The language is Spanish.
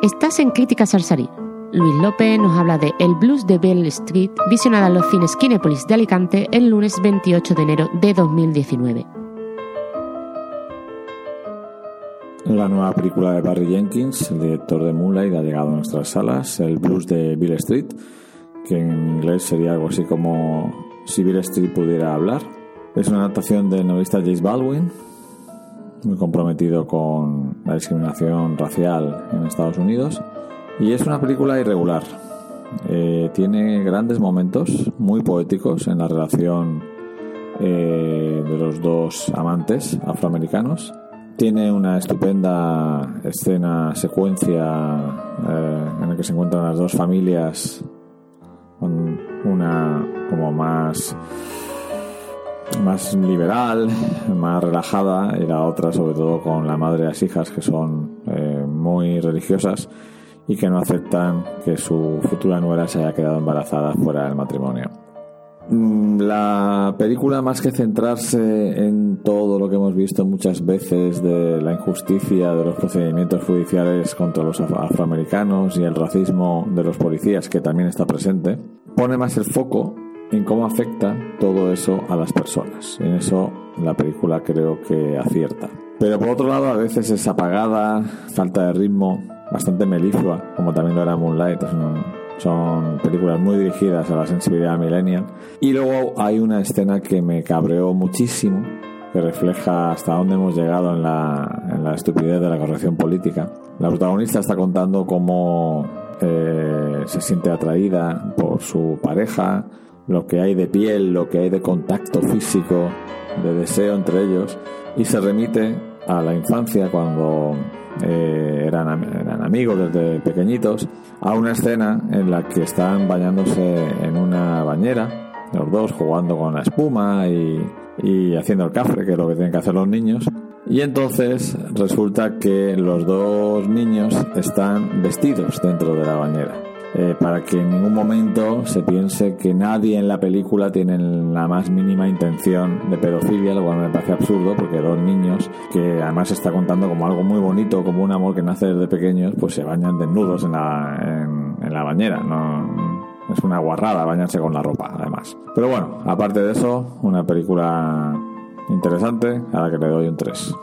Estás en Crítica Sarsarí. Luis López nos habla de El Blues de Bell Street, visionada en los cines Kinépolis de Alicante el lunes 28 de enero de 2019. La nueva película de Barry Jenkins, el director de Moonlight, ha llegado a nuestras salas, El Blues de Bill Street, que en inglés sería algo así como Si Bill Street pudiera hablar. Es una adaptación del novelista James Baldwin, muy comprometido con la discriminación racial en Estados Unidos. Y es una película irregular. Eh, tiene grandes momentos muy poéticos en la relación eh, de los dos amantes afroamericanos tiene una estupenda escena, secuencia eh, en la que se encuentran las dos familias, con una como más más liberal, más relajada, y la otra sobre todo con la madre y las hijas que son eh, muy religiosas y que no aceptan que su futura nuera se haya quedado embarazada fuera del matrimonio. Mm, la película, más que centrarse en todo lo que hemos visto muchas veces de la injusticia de los procedimientos judiciales contra los afroamericanos y el racismo de los policías, que también está presente, pone más el foco en cómo afecta todo eso a las personas. En eso la película creo que acierta. Pero por otro lado, a veces es apagada, falta de ritmo, bastante meliflua, como también lo era Moonlight. Son películas muy dirigidas a la sensibilidad millennial. Y luego hay una escena que me cabreó muchísimo, que refleja hasta dónde hemos llegado en la, en la estupidez de la corrección política. La protagonista está contando cómo eh, se siente atraída por su pareja, lo que hay de piel, lo que hay de contacto físico, de deseo entre ellos, y se remite a la infancia cuando eh, eran, eran amigos desde pequeñitos, a una escena en la que están bañándose en una bañera, los dos jugando con la espuma y, y haciendo el cafre, que es lo que tienen que hacer los niños. Y entonces resulta que los dos niños están vestidos dentro de la bañera. Eh, para que en ningún momento se piense que nadie en la película tiene la más mínima intención de pedofilia, lo cual me parece absurdo porque dos niños que además está contando como algo muy bonito, como un amor que nace desde pequeños, pues se bañan desnudos en la, en, la bañera. No, es una guarrada bañarse con la ropa, además. Pero bueno, aparte de eso, una película interesante a la que le doy un 3.